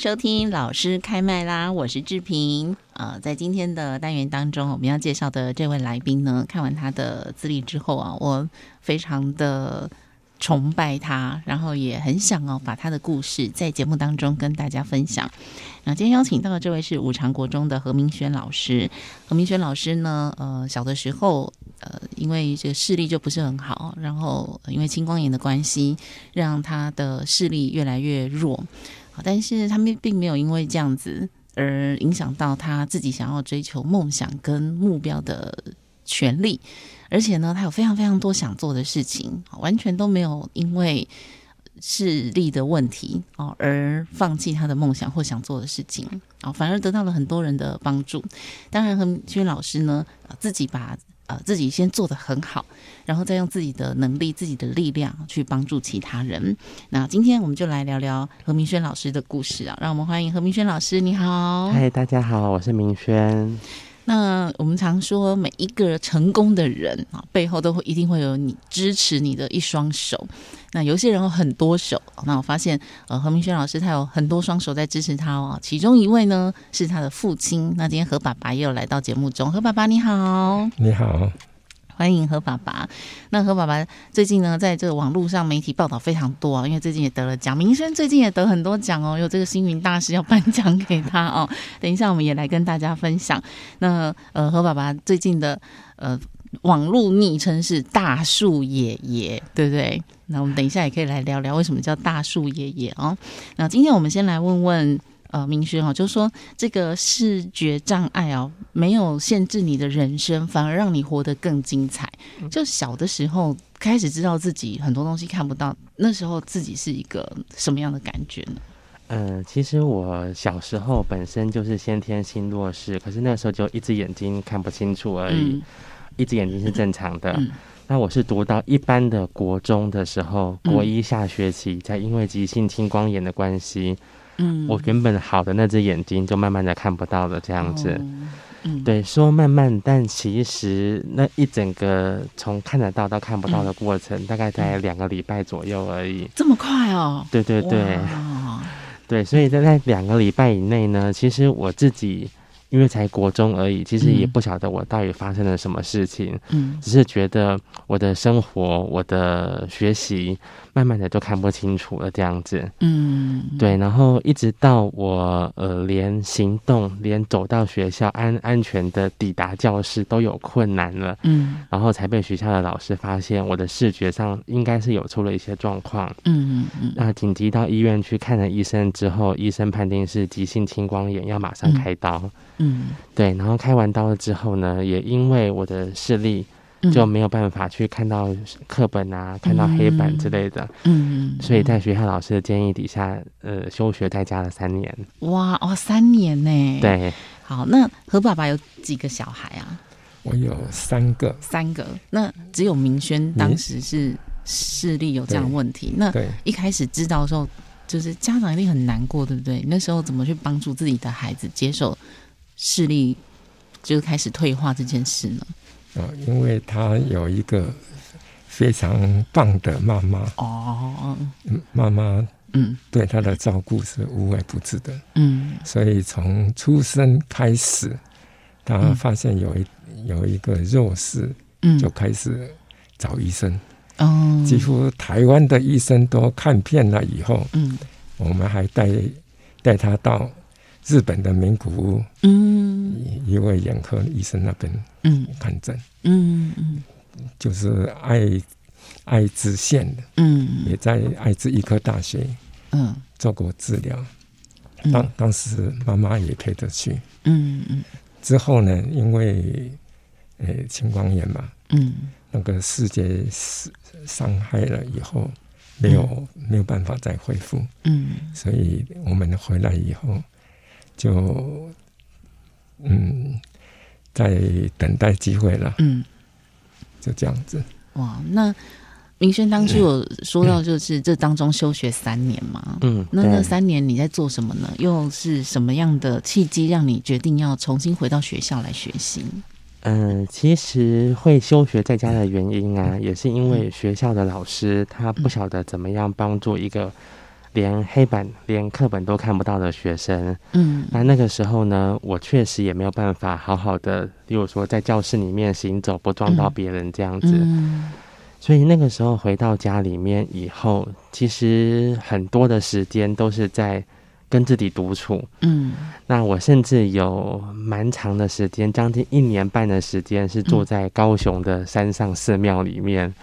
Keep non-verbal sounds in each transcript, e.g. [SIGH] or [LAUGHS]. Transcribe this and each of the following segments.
收听老师开麦啦！我是志平。呃，在今天的单元当中，我们要介绍的这位来宾呢，看完他的资历之后啊，我非常的崇拜他，然后也很想哦，把他的故事在节目当中跟大家分享。那今天邀请到的这位是五常国中的何明轩老师。何明轩老师呢，呃，小的时候，呃，因为这个视力就不是很好，然后因为青光眼的关系，让他的视力越来越弱。但是他们并没有因为这样子而影响到他自己想要追求梦想跟目标的权利，而且呢，他有非常非常多想做的事情，完全都没有因为视力的问题哦而放弃他的梦想或想做的事情哦，反而得到了很多人的帮助。当然，何明轩老师呢，自己把。呃，自己先做的很好，然后再用自己的能力、自己的力量去帮助其他人。那今天我们就来聊聊何明轩老师的故事啊！让我们欢迎何明轩老师，你好。嗨，大家好，我是明轩。那我们常说，每一个成功的人啊，背后都会一定会有你支持你的一双手。那有些人有很多手，那我发现呃，何明轩老师他有很多双手在支持他哦。其中一位呢是他的父亲。那今天何爸爸也有来到节目中，何爸爸你好，你好。欢迎何爸爸。那何爸爸最近呢，在这个网络上媒体报道非常多啊，因为最近也得了奖，明轩最近也得很多奖哦，有这个星云大师要颁奖给他哦。[LAUGHS] 等一下我们也来跟大家分享。那呃，何爸爸最近的呃网络昵称是大树爷爷，对不对？那我们等一下也可以来聊聊为什么叫大树爷爷哦。那今天我们先来问问。呃，明轩哦，就是说这个视觉障碍哦，没有限制你的人生，反而让你活得更精彩。就小的时候开始知道自己很多东西看不到，那时候自己是一个什么样的感觉呢？嗯、呃，其实我小时候本身就是先天性弱视，可是那时候就一只眼睛看不清楚而已，嗯、一只眼睛是正常的。嗯、那我是读到一般的国中的时候，国一下学期，才因为急性青光眼的关系。嗯，我原本好的那只眼睛就慢慢的看不到了，这样子。嗯，对，说慢慢，但其实那一整个从看得到到看不到的过程，大概在两个礼拜左右而已。这么快哦？对对对，对，所以在那两个礼拜以内呢，其实我自己。因为才国中而已，其实也不晓得我到底发生了什么事情，嗯，只是觉得我的生活、我的学习，慢慢的都看不清楚了，这样子，嗯，对，然后一直到我呃，连行动、连走到学校安安全的抵达教室都有困难了，嗯，然后才被学校的老师发现我的视觉上应该是有出了一些状况，嗯嗯，那紧急到医院去看了医生之后，医生判定是急性青光眼，要马上开刀。嗯嗯，对，然后开完刀了之后呢，也因为我的视力就没有办法去看到课本啊，嗯、看到黑板之类的，嗯，所以在学校老师的建议底下，呃，休学在家了三年。哇哦，三年呢？对，好，那何爸爸有几个小孩啊？我有三个，三个。那只有明轩当时是视力有这样的问题。那一开始知道的时候，就是家长一定很难过，对不对？那时候怎么去帮助自己的孩子接受？视力就开始退化这件事呢？啊，因为他有一个非常棒的妈妈哦，妈妈嗯，对他的照顾是无微不至的嗯，所以从出生开始，他发现有一有一个弱视，嗯，就开始找医生，嗯，几乎台湾的医生都看遍了以后，嗯，我们还带带他到。日本的名古屋，嗯，一位眼科医生那边，嗯，看诊，嗯嗯，就是爱爱知县的，嗯，也在爱知医科大学，嗯，做过治疗，当当时妈妈也陪着去，嗯嗯，之后呢，因为呃青光眼嘛，嗯，那个视觉伤伤害了以后，没有、嗯、没有办法再恢复。嗯，所以我们回来以后就嗯在等待机会了。嗯，就这样子。哇，那。明轩当初有说到，就是这当中休学三年嘛，嗯，那那三年你在做什么呢？又是什么样的契机让你决定要重新回到学校来学习？嗯，其实会休学在家的原因啊，也是因为学校的老师他不晓得怎么样帮助一个连黑板、连课本都看不到的学生。嗯，那那个时候呢，我确实也没有办法好好的，例如说在教室里面行走，不撞到别人这样子。嗯所以那个时候回到家里面以后，其实很多的时间都是在跟自己独处。嗯，那我甚至有蛮长的时间，将近一年半的时间，是住在高雄的山上寺庙里面，嗯、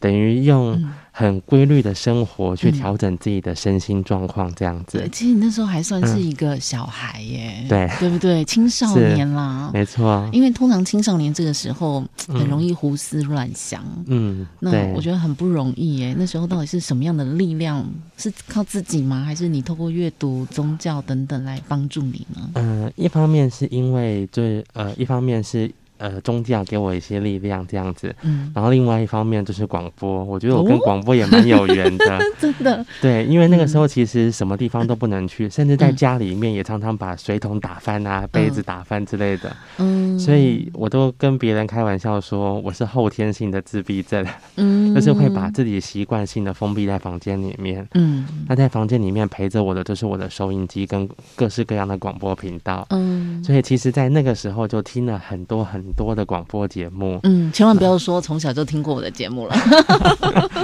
等于用。很规律的生活，去调整自己的身心状况，这样子。对，其实你那时候还算是一个小孩耶，嗯、对，对不对？青少年啦，没错。因为通常青少年这个时候很容易胡思乱想，嗯，那我觉得很不容易耶。那时候到底是什么样的力量？是靠自己吗？还是你透过阅读、宗教等等来帮助你呢？嗯，一方面是因为，对，呃，一方面是。呃，宗教给我一些力量，这样子。嗯，然后另外一方面就是广播，我觉得我跟广播也蛮有缘的。哦、[LAUGHS] 真的。对，因为那个时候其实什么地方都不能去，嗯、甚至在家里面也常常把水桶打翻啊，嗯、杯子打翻之类的。嗯。所以我都跟别人开玩笑说，我是后天性的自闭症。嗯。就是会把自己习惯性的封闭在房间里面。嗯。那在房间里面陪着我的，就是我的收音机跟各式各样的广播频道。嗯。所以其实，在那个时候就听了很多很多的广播节目，嗯，千万不要说从小就听过我的节目了，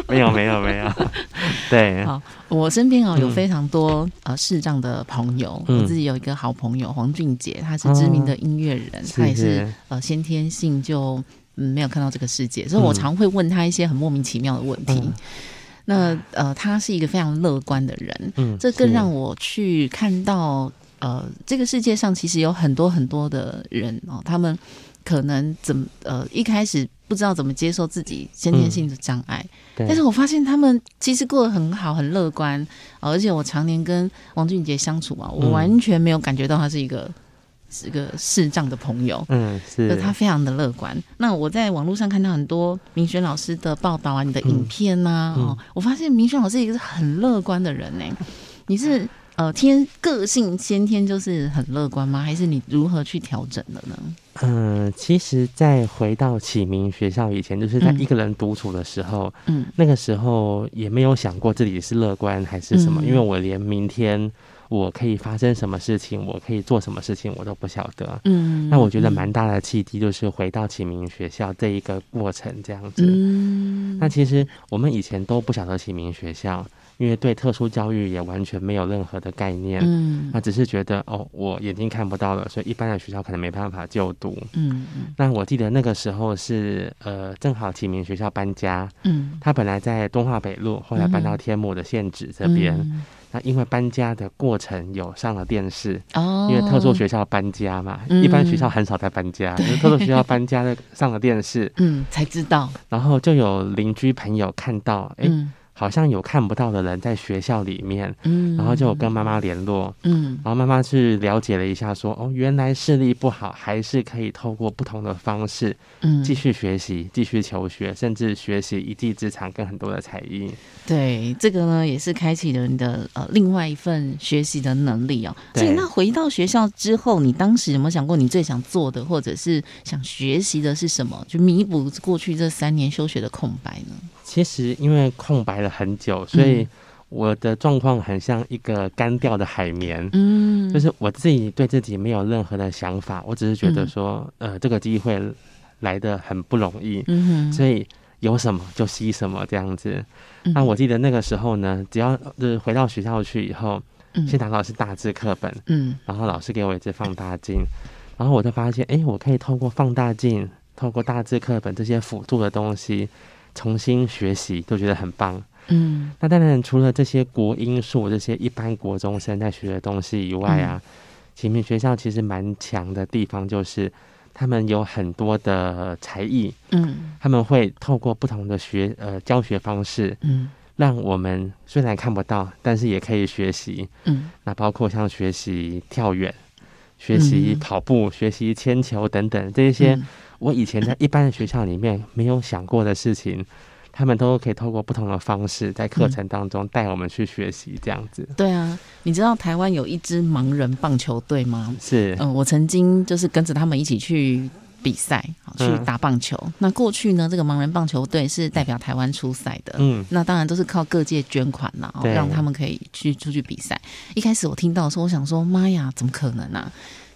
没有没有没有，[LAUGHS] 对，好，我身边哦有非常多呃视障的朋友，我自己有一个好朋友黄俊杰，他是知名的音乐人，他也是呃先天性就嗯没有看到这个世界，所以我常会问他一些很莫名其妙的问题。那呃，他是一个非常乐观的人，嗯，这更让我去看到呃这个世界上其实有很多很多的人哦，他们。可能怎么呃一开始不知道怎么接受自己先天性的障碍，嗯、但是我发现他们其实过得很好，很乐观，而且我常年跟王俊杰相处啊，我完全没有感觉到他是一个、嗯、是一个视障的朋友，嗯，是。他非常的乐观。那我在网络上看到很多明轩老师的报道啊，你的影片呐、啊，哦、嗯，我发现明轩老师也是很乐观的人呢。你是呃天个性先天就是很乐观吗？还是你如何去调整的呢？嗯，其实，在回到启明学校以前，就是在一个人独处的时候，嗯，那个时候也没有想过自己是乐观还是什么，嗯、因为我连明天我可以发生什么事情，我可以做什么事情，我都不晓得。嗯，那我觉得蛮大的契机就是回到启明学校这一个过程这样子。嗯，那其实我们以前都不晓得启明学校。因为对特殊教育也完全没有任何的概念，嗯，那只是觉得哦，我眼睛看不到了，所以一般的学校可能没办法就读，嗯，那我记得那个时候是呃，正好启明学校搬家，嗯，他本来在东化北路，后来搬到天母的县址这边，嗯、那因为搬家的过程有上了电视，哦，因为特殊学校搬家嘛，嗯、一般学校很少在搬家，因为特殊学校搬家的上了电视，嗯，才知道，然后就有邻居朋友看到，哎、欸。嗯好像有看不到的人在学校里面，嗯，然后就有跟妈妈联络，嗯，然后妈妈去了解了一下说，说哦，原来视力不好，还是可以透过不同的方式，嗯，继续学习，继续求学，甚至学习一技之长跟很多的才艺。对，这个呢也是开启了你的呃另外一份学习的能力哦。所以那回到学校之后，你当时有没有想过你最想做的，或者是想学习的是什么，就弥补过去这三年休学的空白呢？其实因为空白了很久，所以我的状况很像一个干掉的海绵。嗯，就是我自己对自己没有任何的想法，我只是觉得说，呃，这个机会来的很不容易。嗯哼，所以有什么就吸什么这样子。那我记得那个时候呢，只要就是回到学校去以后，先拿到是大字课本，嗯，然后老师给我一支放大镜，然后我就发现，哎，我可以透过放大镜，透过大字课本这些辅助的东西。重新学习都觉得很棒，嗯，那当然除了这些国英数这些一般国中生在学的东西以外啊，启明、嗯、学校其实蛮强的地方就是他们有很多的才艺，嗯，他们会透过不同的学呃教学方式，嗯，让我们虽然看不到，但是也可以学习。嗯，那包括像学习跳远、学习跑步、嗯、学习铅球等等这些，我以前在一般的学校里面没有想过的事情。他们都可以透过不同的方式，在课程当中带我们去学习，这样子、嗯。对啊，你知道台湾有一支盲人棒球队吗？是，嗯，我曾经就是跟着他们一起去比赛，去打棒球。嗯、那过去呢，这个盲人棒球队是代表台湾出赛的。嗯，那当然都是靠各界捐款啦，让他们可以去出去比赛。一开始我听到的时候，我想说，妈呀，怎么可能啊？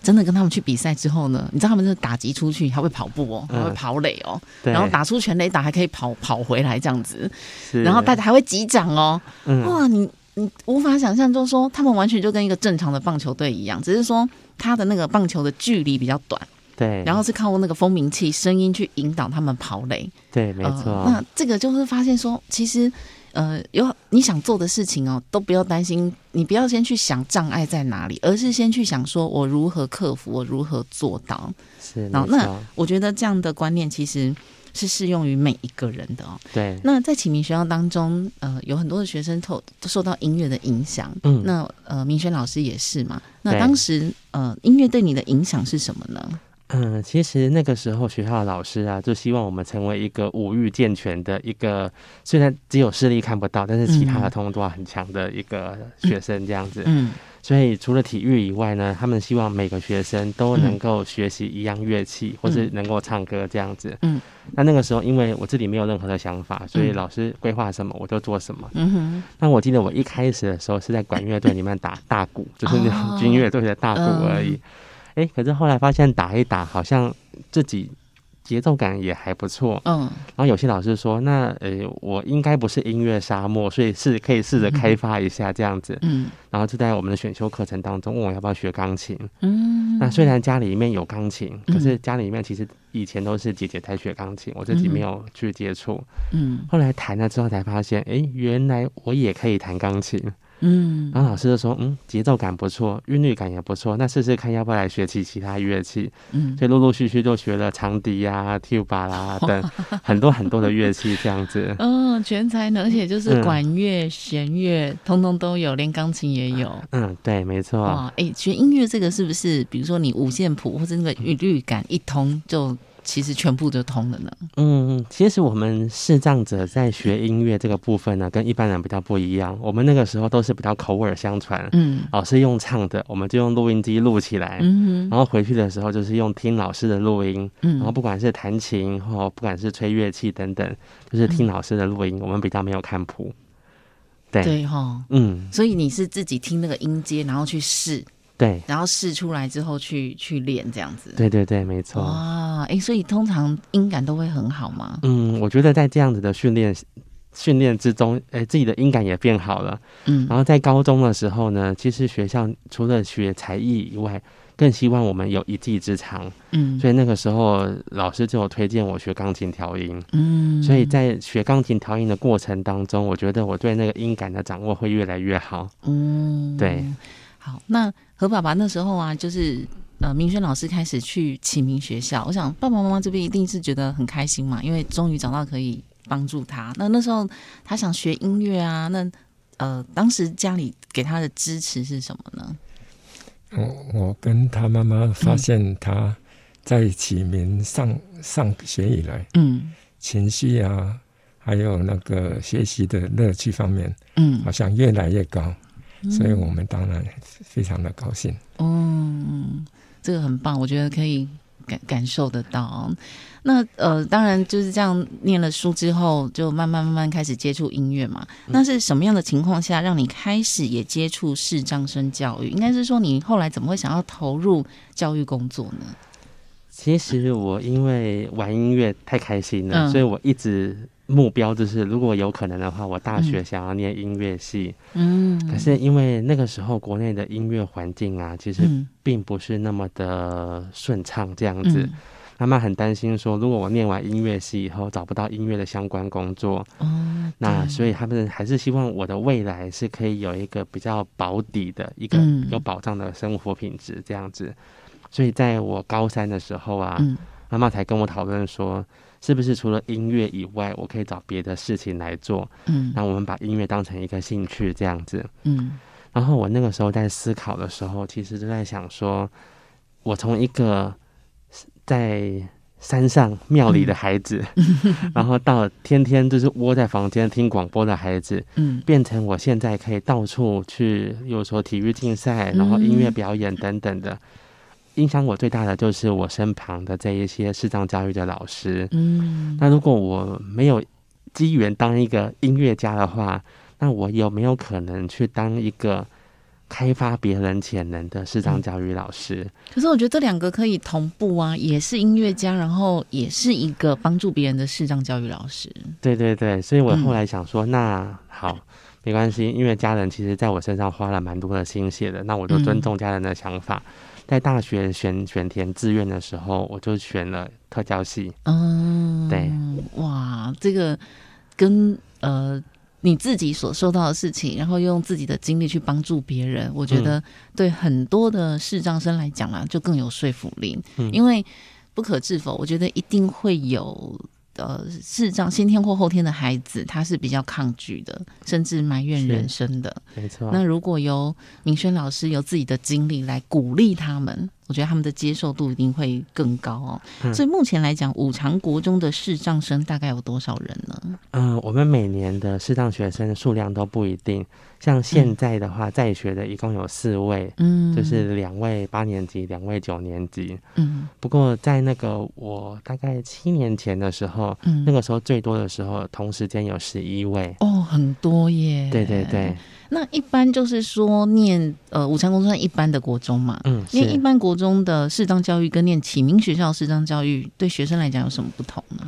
真的跟他们去比赛之后呢，你知道他们是打击出去还会跑步哦，还会跑垒哦，嗯、然后打出全垒打还可以跑跑回来这样子，然后大家还会击掌哦，嗯、哇，你你无法想象，就是说他们完全就跟一个正常的棒球队一样，只是说他的那个棒球的距离比较短，对，然后是靠那个蜂鸣器声音去引导他们跑垒，对，没错、呃。那这个就是发现说，其实。呃，有你想做的事情哦，都不要担心，你不要先去想障碍在哪里，而是先去想说我如何克服，我如何做到。是，然后那我觉得这样的观念其实是适用于每一个人的哦。对。那在启明学校当中，呃，有很多的学生透都受到音乐的影响。嗯。那呃，明轩老师也是嘛？那当时呃，音乐对你的影响是什么呢？嗯，其实那个时候学校的老师啊，就希望我们成为一个五育健全的一个，虽然只有视力看不到，但是其他的通通都要很强的一个学生这样子。嗯，[LAUGHS] 所以除了体育以外呢，他们希望每个学生都能够学习一样乐器，或是能够唱歌这样子。嗯，那那个时候因为我自己没有任何的想法，所以老师规划什么我就做什么。嗯哼。那我记得我一开始的时候是在管乐队里面打大鼓，就是那种军乐队的大鼓而已。哎、欸，可是后来发现打一打，好像自己节奏感也还不错。嗯，然后有些老师说，那呃，我应该不是音乐沙漠，所以是可以试着开发一下这样子。嗯，然后就在我们的选修课程当中问我要不要学钢琴。嗯，那虽然家里面有钢琴，可是家里面其实以前都是姐姐在学钢琴，我自己没有去接触。嗯，后来弹了之后才发现，哎、欸，原来我也可以弹钢琴。嗯，然后老师就说，嗯，节奏感不错，韵律感也不错，那试试看要不要来学习其他乐器。嗯，所以陆陆续续就学了长笛呀、tuba 啦 [LAUGHS] 等很多很多的乐器，这样子。嗯，[LAUGHS] 全才能，而且就是管乐、弦乐，通通都有，连钢琴也有。嗯，对，没错。哇，哎，学音乐这个是不是，比如说你五线谱或者那个韵律感一通就？其实全部都通了呢。嗯，其实我们视障者在学音乐这个部分呢，跟一般人比较不一样。我们那个时候都是比较口耳相传，嗯，老师用唱的，我们就用录音机录起来，嗯哼，然后回去的时候就是用听老师的录音，嗯，然后不管是弹琴或不管是吹乐器等等，就是听老师的录音。嗯、我们比较没有看谱，对对哈，嗯，所以你是自己听那个音阶，然后去试。对，然后试出来之后去去练这样子。对对对，没错。哇，哎，所以通常音感都会很好吗？嗯，我觉得在这样子的训练训练之中，哎，自己的音感也变好了。嗯，然后在高中的时候呢，其实学校除了学才艺以外，更希望我们有一技之长。嗯，所以那个时候老师就有推荐我学钢琴调音。嗯，所以在学钢琴调音的过程当中，我觉得我对那个音感的掌握会越来越好。嗯，对。好，那何爸爸那时候啊，就是呃，明轩老师开始去启明学校，我想爸爸妈妈这边一定是觉得很开心嘛，因为终于找到可以帮助他。那那时候他想学音乐啊，那呃，当时家里给他的支持是什么呢？我我跟他妈妈发现他在启明上上学以来，嗯，情绪啊，还有那个学习的乐趣方面，嗯，好像越来越高。所以我们当然非常的高兴。嗯，这个很棒，我觉得可以感感受得到。那呃，当然就是这样，念了书之后，就慢慢慢慢开始接触音乐嘛。那是什么样的情况下让你开始也接触视障生教育？应该是说你后来怎么会想要投入教育工作呢？其实我因为玩音乐太开心了，嗯、所以我一直。目标就是，如果有可能的话，我大学想要念音乐系。嗯，可是因为那个时候国内的音乐环境啊，其实并不是那么的顺畅，这样子，妈妈很担心说，如果我念完音乐系以后找不到音乐的相关工作，哦，那所以他们还是希望我的未来是可以有一个比较保底的一个有保障的生活品质这样子。所以在我高三的时候啊，妈妈才跟我讨论说。是不是除了音乐以外，我可以找别的事情来做？嗯，那我们把音乐当成一个兴趣这样子。嗯，然后我那个时候在思考的时候，其实就在想说，我从一个在。山上庙里的孩子，嗯、[LAUGHS] 然后到天天就是窝在房间听广播的孩子，嗯，变成我现在可以到处去，比如说体育竞赛，然后音乐表演等等的。影响我最大的就是我身旁的这一些视障教育的老师。嗯，那如果我没有机缘当一个音乐家的话，那我有没有可能去当一个？开发别人潜能的视障教育老师，嗯，可是我觉得这两个可以同步啊，也是音乐家，然后也是一个帮助别人的视障教育老师。对对对，所以我后来想说，嗯、那好，没关系，因为家人其实在我身上花了蛮多的心血的，那我就尊重家人的想法。嗯、在大学选选填志愿的时候，我就选了特教系。嗯，对，哇，这个跟呃。你自己所受到的事情，然后用自己的经历去帮助别人，我觉得对很多的视障生来讲啊，就更有说服力。嗯，因为不可置否，我觉得一定会有。呃，视障先天或后天的孩子，他是比较抗拒的，甚至埋怨人生的。没错。那如果由明轩老师有自己的经历来鼓励他们，我觉得他们的接受度一定会更高哦。嗯、所以目前来讲，五常国中的视障生大概有多少人呢？嗯、呃，我们每年的视障学生数量都不一定。像现在的话，在学的一共有四位，嗯，就是两位八年级，两位九年级，嗯。不过在那个我大概七年前的时候，嗯，那个时候最多的时候，同时间有十一位，哦，很多耶。对对对。那一般就是说念呃五常国算一般的国中嘛，嗯，念一般国中的视障教育跟念启明学校视障教育，对学生来讲有什么不同呢？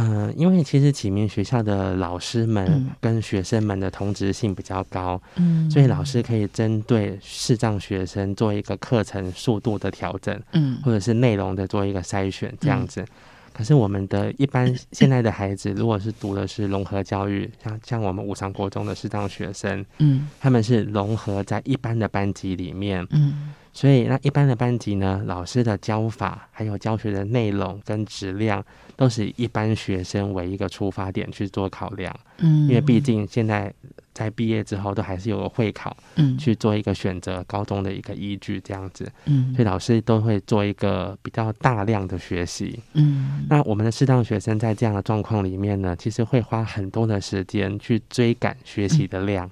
嗯、呃，因为其实启明学校的老师们跟学生们的同质性比较高，嗯，所以老师可以针对视障学生做一个课程速度的调整，嗯，或者是内容的做一个筛选这样子。嗯、可是我们的一般现在的孩子，如果是读的是融合教育，像像我们五常国中的视障学生，嗯，他们是融合在一般的班级里面，嗯。所以，那一般的班级呢，老师的教法还有教学的内容跟质量，都是以一般学生为一个出发点去做考量。嗯，因为毕竟现在在毕业之后，都还是有个会考，嗯，去做一个选择高中的一个依据，这样子。嗯，所以老师都会做一个比较大量的学习。嗯，那我们的适当学生在这样的状况里面呢，其实会花很多的时间去追赶学习的量。嗯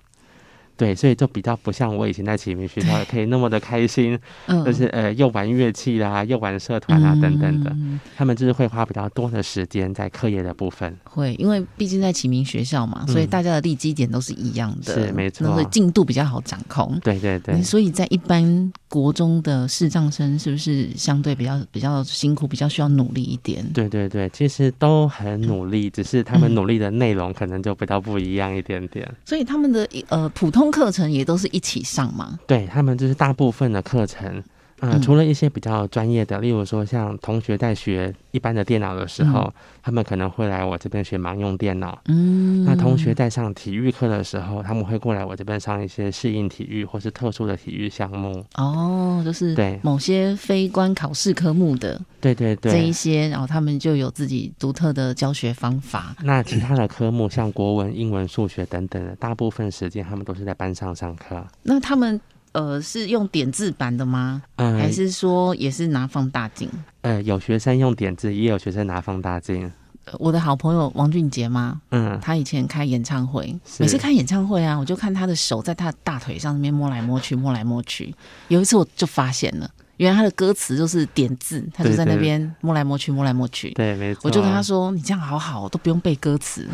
对，所以就比较不像我以前在启明学校可以那么的开心，嗯、就是呃又玩乐器啦，又玩社团啊等等的。嗯、他们就是会花比较多的时间在课业的部分。会，因为毕竟在启明学校嘛，所以大家的立基点都是一样的，嗯、是没错，所以进度比较好掌控。对对对。所以在一般国中的视障生，是不是相对比较比较辛苦，比较需要努力一点？对对对，其实都很努力，只是他们努力的内容可能就比较不一样一点点。嗯、所以他们的呃普通。课程也都是一起上吗？对，他们就是大部分的课程，呃，嗯、除了一些比较专业的，例如说像同学在学一般的电脑的时候，嗯、他们可能会来我这边学盲用电脑。嗯，那同学在上体育课的时候，他们会过来我这边上一些适应体育或是特殊的体育项目。哦，就是对某些非关考试科目的，对对对，这一些，然后他们就有自己独特的教学方法。那其他的科目像国文、英文、数学等等的，大部分时间他们都是在班上上课。那他们。呃，是用点字版的吗？嗯，还是说也是拿放大镜？呃，有学生用点字，也有学生拿放大镜。我的好朋友王俊杰吗？嗯，他以前开演唱会，每次开演唱会啊，我就看他的手在他的大腿上那边摸来摸去，摸来摸去。有一次我就发现了，原来他的歌词就是点字，他就在那边摸来摸去，摸来摸去。对，没错。我就跟他说：“你这样好好，都不用背歌词。”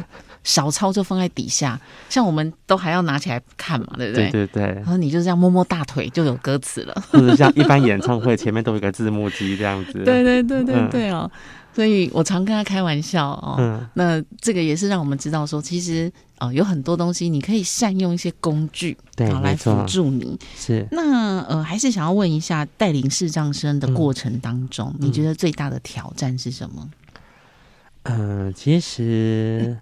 小抄就放在底下，像我们都还要拿起来看嘛，对不对？对对对。然后你就这样摸摸大腿，就有歌词了。或者像一般演唱会前面都有一个字幕机这样子。[LAUGHS] 对对对对对哦，嗯、所以我常跟他开玩笑哦。嗯。那这个也是让我们知道说，其实哦，有很多东西你可以善用一些工具，对，来辅助你。是。那呃，还是想要问一下，带领视障生的过程当中，嗯、你觉得最大的挑战是什么？嗯、呃，其实。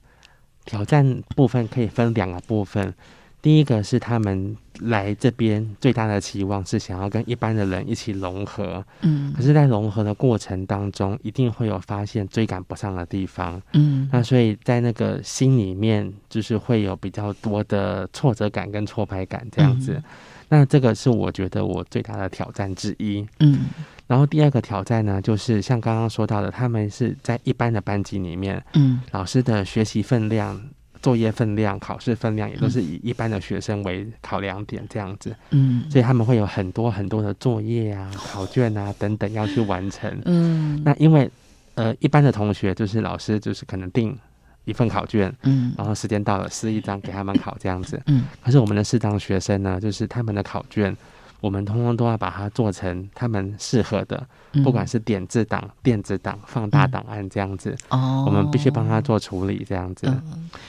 挑战部分可以分两个部分，第一个是他们来这边最大的期望是想要跟一般的人一起融合，嗯，可是，在融合的过程当中，一定会有发现追赶不上的地方，嗯，那所以在那个心里面，就是会有比较多的挫折感跟挫败感这样子。嗯、那这个是我觉得我最大的挑战之一，嗯。然后第二个挑战呢，就是像刚刚说到的，他们是在一般的班级里面，嗯，老师的学习分量。作业分量、考试分量也都是以一般的学生为考量点这样子，嗯，所以他们会有很多很多的作业啊、考卷啊等等要去完成，嗯，那因为呃一般的同学就是老师就是可能定一份考卷，嗯，然后时间到了撕一张给他们考这样子，嗯，可是我们的视障学生呢，就是他们的考卷。我们通通都要把它做成他们适合的，不管是点字档、电子档、放大档案这样子。哦，我们必须帮他做处理这样子。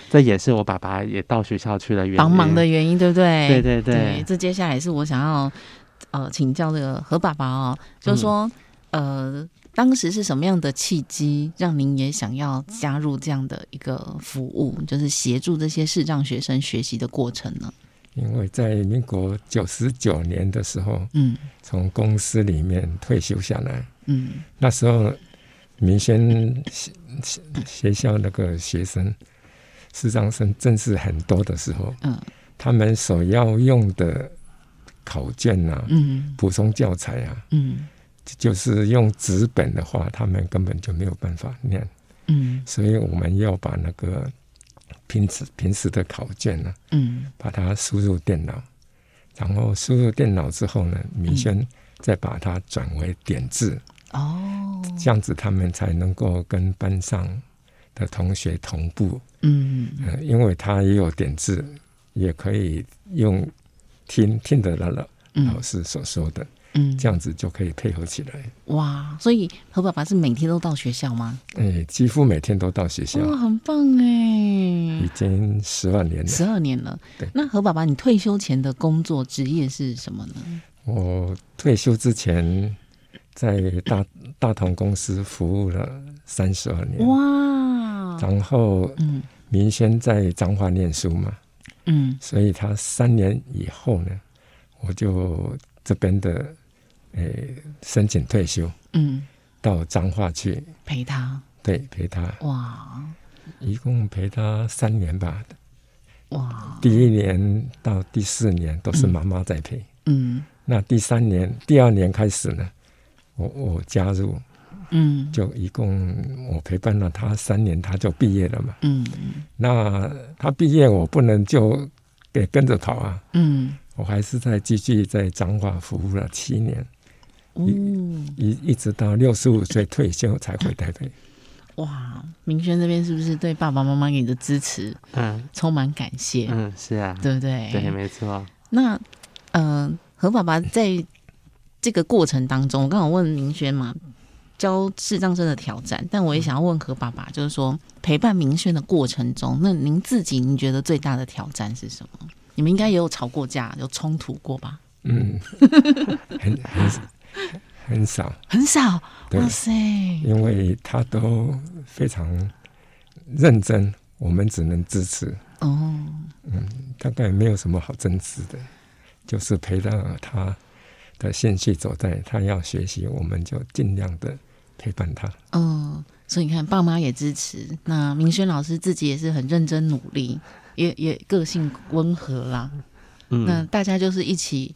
这也是我爸爸也到学校去的原因，帮忙的原因，对不对？对对对。这接下来是我想要呃请教这个何爸爸哦，就是说呃，当时是什么样的契机让您也想要加入这样的一个服务，就是协助这些视障学生学习的过程呢？因为在民国九十九年的时候，嗯，从公司里面退休下来，嗯，那时候民先学学校那个学生师长生正是很多的时候，嗯，他们所要用的考卷呐、啊，嗯，补充教材啊，嗯，就是用纸本的话，他们根本就没有办法念，嗯，所以我们要把那个。平时平时的考卷呢，嗯，把它输入电脑，然后输入电脑之后呢，明轩再把它转为点字，哦、嗯，这样子他们才能够跟班上的同学同步，嗯，呃、因为他也有点字，也可以用听听得到了老师所说的。嗯嗯，这样子就可以配合起来。哇，所以何爸爸是每天都到学校吗？哎、欸，几乎每天都到学校。哇，很棒哎！已经十二年了，十二年了。对，那何爸爸，你退休前的工作职业是什么呢？我退休之前在大大同公司服务了三十二年。哇！然后，嗯，明轩在彰化念书嘛，嗯，所以他三年以后呢，我就这边的。诶、欸，申请退休，嗯，到彰化去陪他，对，陪他，哇，一共陪他三年吧，哇，第一年到第四年都是妈妈在陪，嗯，嗯，那第三年、第二年开始呢，我我加入，嗯，就一共我陪伴了他三年，他就毕业了嘛，嗯，那他毕业我不能就给跟着跑啊，嗯，我还是在继续在彰化服务了七年。一一一直到六十五岁退休才回台北。[LAUGHS] 哇，明轩这边是不是对爸爸妈妈给你的支持，嗯，充满感谢？嗯，是啊，对不对？对，没错。那，嗯、呃，何爸爸在这个过程当中，我刚好问明轩嘛，教视障生的挑战，但我也想要问何爸爸，就是说陪伴明轩的过程中，那您自己您觉得最大的挑战是什么？你们应该也有吵过架，有冲突过吧？嗯，很很。[LAUGHS] 很少，很少，哇塞！因为他都非常认真，我们只能支持。哦，嗯，大概没有什么好争执的，就是陪到他的兴趣所在，他要学习，我们就尽量的陪伴他。嗯，所以你看，爸妈也支持，那明轩老师自己也是很认真努力，也也个性温和啦。嗯，那大家就是一起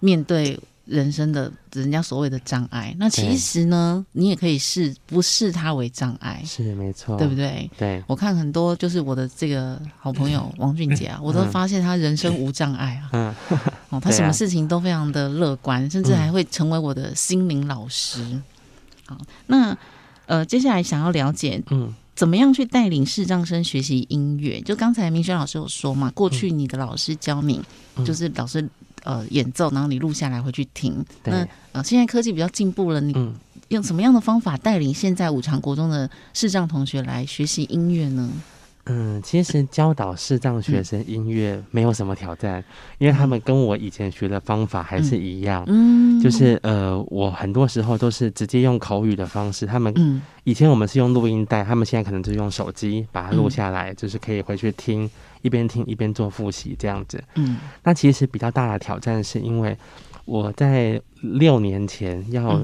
面对。人生的人家所谓的障碍，那其实呢，你也可以视不视它为障碍，是没错，对不对？对，我看很多就是我的这个好朋友 [LAUGHS] 王俊杰啊，我都发现他人生无障碍啊，[LAUGHS] 嗯，哦，他什么事情都非常的乐观，甚至还会成为我的心灵老师。好，那呃，接下来想要了解，嗯，怎么样去带领视障生学习音乐？就刚才明轩老师有说嘛，过去你的老师教你，就是老师。呃，演奏，然后你录下来回去听。那呃，现在科技比较进步了，你用什么样的方法带领现在五常国中的视障同学来学习音乐呢？嗯，其实教导视障学生音乐没有什么挑战，嗯、因为他们跟我以前学的方法还是一样。嗯，就是呃，我很多时候都是直接用口语的方式。他们以前我们是用录音带，他们现在可能就是用手机把它录下来，嗯、就是可以回去听，一边听一边做复习这样子。嗯，那其实比较大的挑战是因为我在六年前要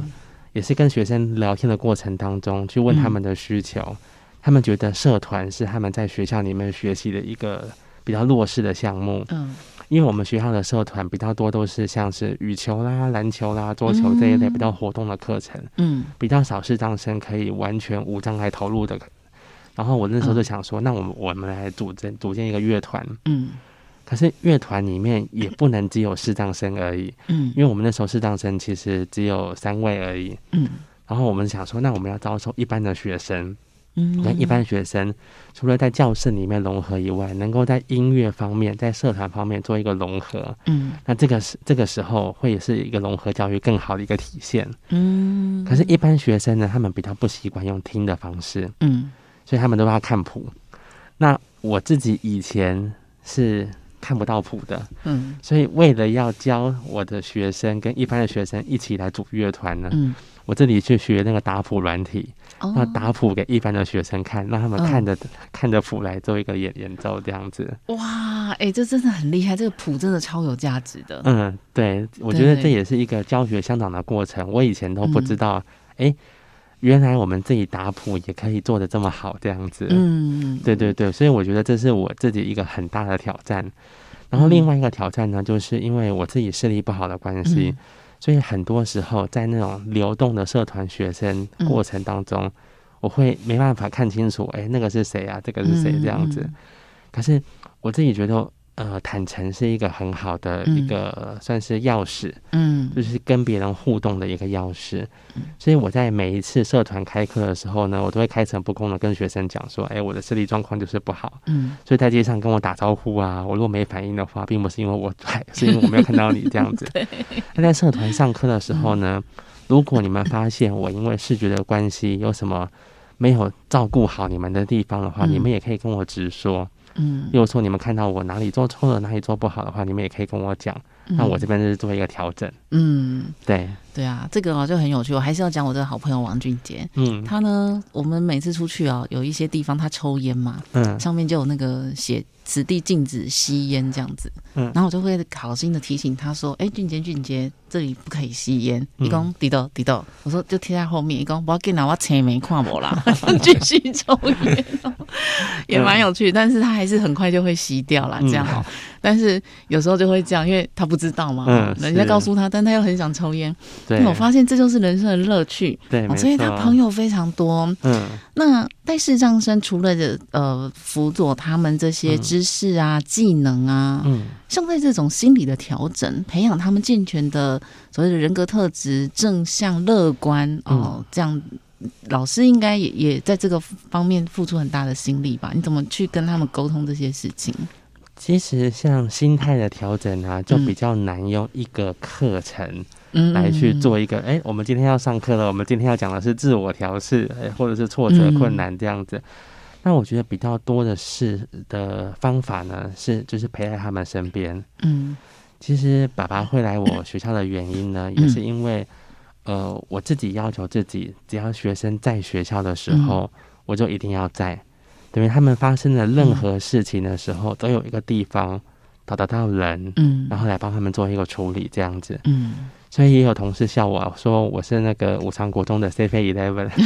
也是跟学生聊天的过程当中去问他们的需求。嗯他们觉得社团是他们在学校里面学习的一个比较弱势的项目。嗯，因为我们学校的社团比较多都是像是羽球啦、篮球啦、桌球这一类比较活动的课程。嗯，比较少视障生可以完全无障碍投入的。然后我那时候就想说，那我们我们来组建组建一个乐团。嗯，可是乐团里面也不能只有视障生而已。嗯，因为我们那时候视障生其实只有三位而已。嗯，然后我们想说，那我们要招收一般的学生。嗯，那一般学生除了在教室里面融合以外，能够在音乐方面、在社团方面做一个融合，嗯，那这个是这个时候会是一个融合教育更好的一个体现，嗯。可是，一般学生呢，他们比较不习惯用听的方式，嗯，所以他们都要看谱。那我自己以前是看不到谱的，嗯，所以为了要教我的学生跟一般的学生一起来组乐团呢，嗯。我这里去学那个打谱软体，那打谱给一般的学生看，让他们看着、嗯、看着谱来做一个演演奏这样子。哇，哎、欸，这真的很厉害，这个谱真的超有价值的。嗯，对，我觉得这也是一个教学相长的过程。我以前都不知道，哎、嗯欸，原来我们自己打谱也可以做的这么好这样子。嗯，对对对，所以我觉得这是我自己一个很大的挑战。然后另外一个挑战呢，就是因为我自己视力不好的关系。嗯所以很多时候，在那种流动的社团学生过程当中，嗯、我会没办法看清楚，哎、欸，那个是谁啊？这个是谁？这样子。可是我自己觉得。呃，坦诚是一个很好的一个算是钥匙，嗯，就是跟别人互动的一个钥匙。嗯，所以我在每一次社团开课的时候呢，我都会开诚布公的跟学生讲说，哎，我的视力状况就是不好，嗯，所以在街上跟我打招呼啊，我如果没反应的话，并不是因为我拽，[LAUGHS] 是因为我没有看到你这样子。[LAUGHS] 那在社团上课的时候呢，如果你们发现我因为视觉的关系有什么没有照顾好你们的地方的话，你们也可以跟我直说。嗯，如果说你们看到我哪里做错了，哪里做不好的话，你们也可以跟我讲，那我这边就是做一个调整。嗯，对，对啊，这个啊就很有趣。我还是要讲我这个好朋友王俊杰。嗯，他呢，我们每次出去啊，有一些地方他抽烟嘛，嗯，上面就有那个写。此地禁止吸烟这样子，嗯，然后我就会好心的提醒他说：“哎、欸，俊杰，俊杰，这里不可以吸烟。嗯”一公滴到滴到，我说就贴在后面。一公不要紧啦，我前没看我啦，[LAUGHS] [LAUGHS] 继续抽烟，[LAUGHS] 也蛮有趣。但是他还是很快就会吸掉了，这样哦。嗯、但是有时候就会这样，因为他不知道嘛，嗯，人家告诉他，但他又很想抽烟。对，我发现这就是人生的乐趣。对，所以他朋友非常多。嗯，那带视障生除了的呃辅佐他们这些。知识啊，技能啊，嗯，像在这种心理的调整，培养他们健全的所谓的人格特质，正向、乐观哦，这样老师应该也也在这个方面付出很大的心力吧？你怎么去跟他们沟通这些事情？其实像心态的调整啊，就比较难用一个课程来去做一个。哎、嗯欸，我们今天要上课了，我们今天要讲的是自我调适，哎，或者是挫折、困难这样子。嗯那我觉得比较多的是的方法呢，是就是陪在他们身边。嗯，其实爸爸会来我 [COUGHS] 学校的原因呢，也是因为，呃，我自己要求自己，只要学生在学校的时候，我就一定要在。等于他们发生了任何事情的时候，都有一个地方找得到人，嗯，然后来帮他们做一个处理，这样子。嗯，所以也有同事笑我说我是那个武昌国中的 Seven Eleven。[LAUGHS]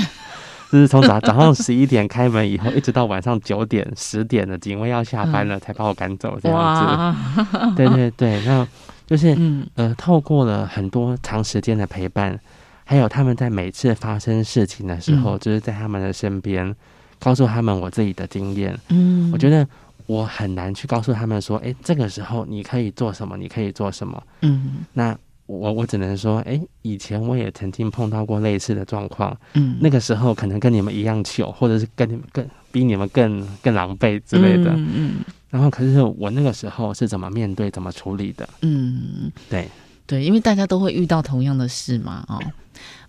就是从早早上十一点开门以后，一直到晚上九点、十点的警卫要下班了，才把我赶走这样子。对对对，那就是、嗯、呃，透过了很多长时间的陪伴，还有他们在每次发生事情的时候，嗯、就是在他们的身边，告诉他们我自己的经验。嗯，我觉得我很难去告诉他们说，哎、欸，这个时候你可以做什么，你可以做什么。嗯，那。我我只能说，哎、欸，以前我也曾经碰到过类似的状况，嗯，那个时候可能跟你们一样糗，或者是跟你们更比你们更更狼狈之类的，嗯，嗯，然后可是我那个时候是怎么面对、怎么处理的？嗯，对，对，因为大家都会遇到同样的事嘛，哦，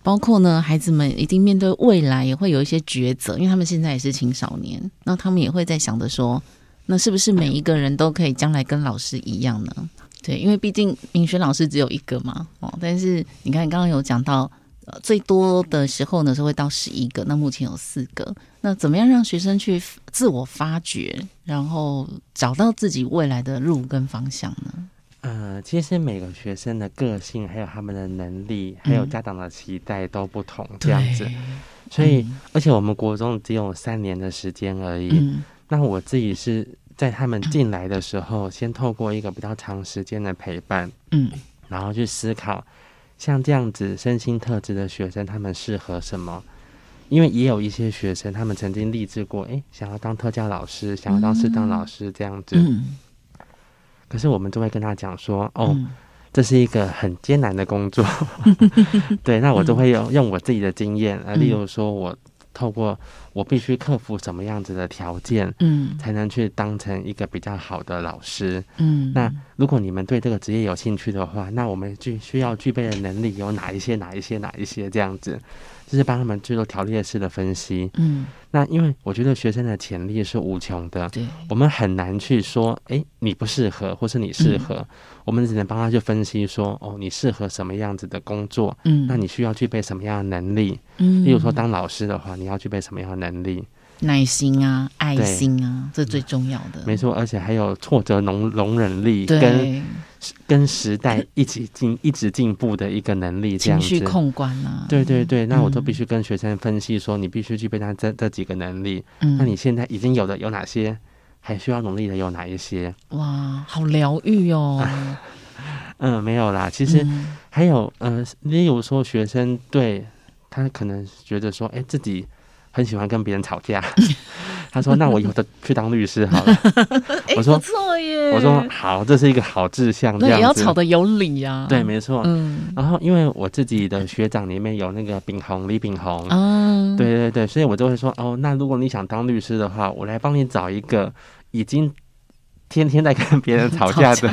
包括呢，孩子们一定面对未来也会有一些抉择，因为他们现在也是青少年，那他们也会在想着说，那是不是每一个人都可以将来跟老师一样呢？对，因为毕竟明轩老师只有一个嘛，哦，但是你看刚刚有讲到，呃，最多的时候呢是会到十一个，那目前有四个，那怎么样让学生去自我发掘，然后找到自己未来的路跟方向呢？呃，其实每个学生的个性，还有他们的能力，还有家长的期待都不同，嗯、这样子，所以、嗯、而且我们国中只有三年的时间而已，嗯、那我自己是。在他们进来的时候，先透过一个比较长时间的陪伴，嗯，然后去思考，像这样子身心特质的学生，他们适合什么？因为也有一些学生，他们曾经立志过，哎，想要当特教老师，想要当师当老师这样子。嗯，可是我们都会跟他讲说，哦，这是一个很艰难的工作。[LAUGHS] 对，那我都会用用我自己的经验，啊，例如说我。透过我必须克服什么样子的条件，嗯，才能去当成一个比较好的老师，嗯。那如果你们对这个职业有兴趣的话，那我们具需要具备的能力有哪一些？哪一些？哪一些？这样子。就是帮他们去做条列式的分析，嗯，那因为我觉得学生的潜力是无穷的，对，我们很难去说，哎，你不适合，或是你适合，嗯、我们只能帮他去分析说，哦，你适合什么样子的工作，嗯，那你需要具备什么样的能力，嗯，例如说当老师的话，你要具备什么样的能力？耐心啊，爱心啊，这最重要的。没错，而且还有挫折容容忍力，跟跟时代一起进，一直进步的一个能力，这样子。情绪控管啊。对对对，那我都必须跟学生分析说，你必须具备他这这几个能力。嗯。那你现在已经有的有哪些？还需要努力的有哪一些？哇，好疗愈哦。[LAUGHS] 嗯，没有啦，其实还有，嗯，例如说学生对他可能觉得说，哎，自己。很喜欢跟别人吵架，[LAUGHS] 他说：“那我以后去当律师好了。欸 [LAUGHS] ”我说：“不错耶。”我说：“好，这是一个好志向。”那也要吵得有理呀、啊。对，没错。嗯。然后，因为我自己的学长里面有那个炳宏，李炳宏。嗯。对对对，所以我就会说：“哦，那如果你想当律师的话，我来帮你找一个已经天天在跟别人吵架的，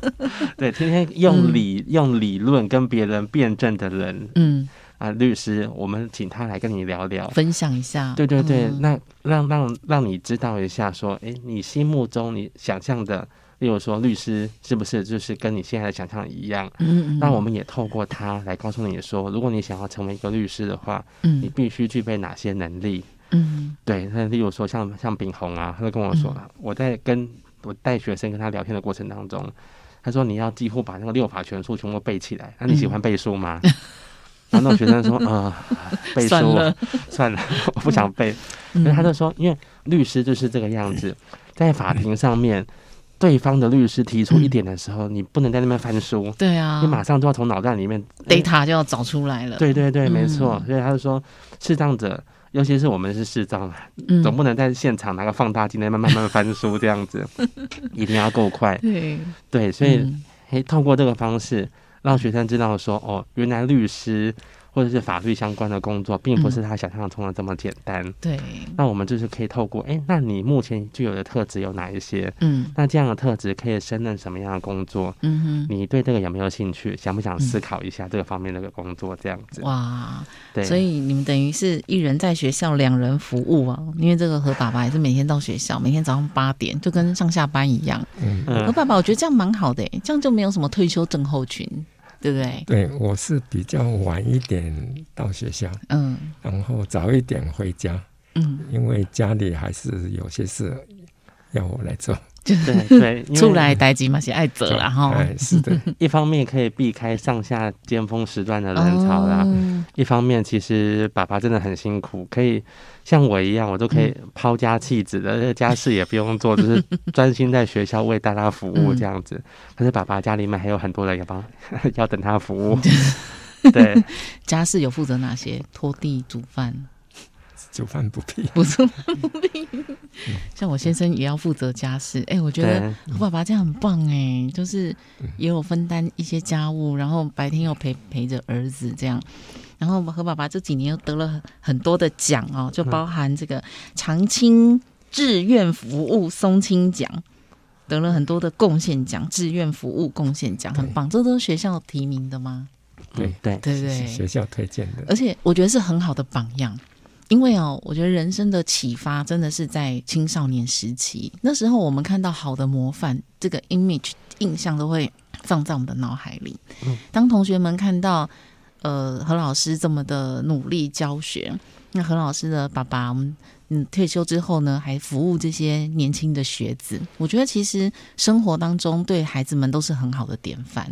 [LAUGHS] 对，天天用理、嗯、用理论跟别人辩证的人。”嗯。啊，律师，我们请他来跟你聊聊，分享一下。对对对，嗯、那让让让你知道一下，说，哎，你心目中你想象的，例如说律师是不是就是跟你现在的想象一样？嗯嗯。那我们也透过他来告诉你说，如果你想要成为一个律师的话，嗯，你必须具备哪些能力？嗯，对。那例如说像像炳宏啊，他就跟我说，嗯、我在跟我带学生跟他聊天的过程当中，他说你要几乎把那个六法全书全部背起来。那你喜欢背书吗？嗯 [LAUGHS] 然后那种学生说：“呃，背书算了，[LAUGHS] 算了，我不想背。嗯”因为他就说：“因为律师就是这个样子，在法庭上面，对方的律师提出一点的时候，嗯、你不能在那边翻书，对啊，你马上就要从脑袋里面 data 就要找出来了。对对对，没错。嗯、所以他就说，视障者，尤其是我们是视障，嗯、总不能在现场拿个放大镜在慢慢慢翻书这样子，[LAUGHS] 一定要够快。对对，所以可以透过这个方式。”让学生知道说，哦，原来律师或者是法律相关的工作，并不是他想象中的这么简单。嗯、对，那我们就是可以透过，哎，那你目前具有的特质有哪一些？嗯，那这样的特质可以胜任什么样的工作？嗯哼，你对这个有没有兴趣？想不想思考一下这个方面的个工作？这样子。哇，对，所以你们等于是一人在学校，两人服务啊。因为这个何爸爸也是每天到学校，每天早上八点就跟上下班一样。嗯，何爸爸，我觉得这样蛮好的，这样就没有什么退休症候群。对不对？对，我是比较晚一点到学校，嗯，然后早一点回家，嗯，因为家里还是有些事要我来做。对对，[LAUGHS] 出来待机嘛，是爱走然后是的，[LAUGHS] 一方面可以避开上下尖峰时段的人潮啦，哦、一方面其实爸爸真的很辛苦，可以像我一样，我都可以抛家弃子的，嗯、家事也不用做，就是专心在学校为大家服务 [LAUGHS] 这样子。嗯、可是爸爸家里面还有很多人要帮，要等他服务。对，家事有负责哪些？拖地、煮饭。煮饭不必，不做不必。[LAUGHS] 像我先生也要负责家事，哎、欸，我觉得我爸爸这样很棒哎，就是也有分担一些家务，然后白天又陪陪着儿子这样。然后何爸爸这几年又得了很多的奖哦，就包含这个长青志愿服务松青奖。得了很多的贡献奖，志愿服务贡献奖，很棒。这都是学校提名的吗？对对对对，学校推荐的。而且我觉得是很好的榜样，因为哦，我觉得人生的启发真的是在青少年时期。那时候我们看到好的模范，这个 image 印象都会放在我们的脑海里。当同学们看到呃何老师这么的努力教学，那何老师的爸爸，嗯退休之后呢，还服务这些年轻的学子。我觉得其实生活当中对孩子们都是很好的典范。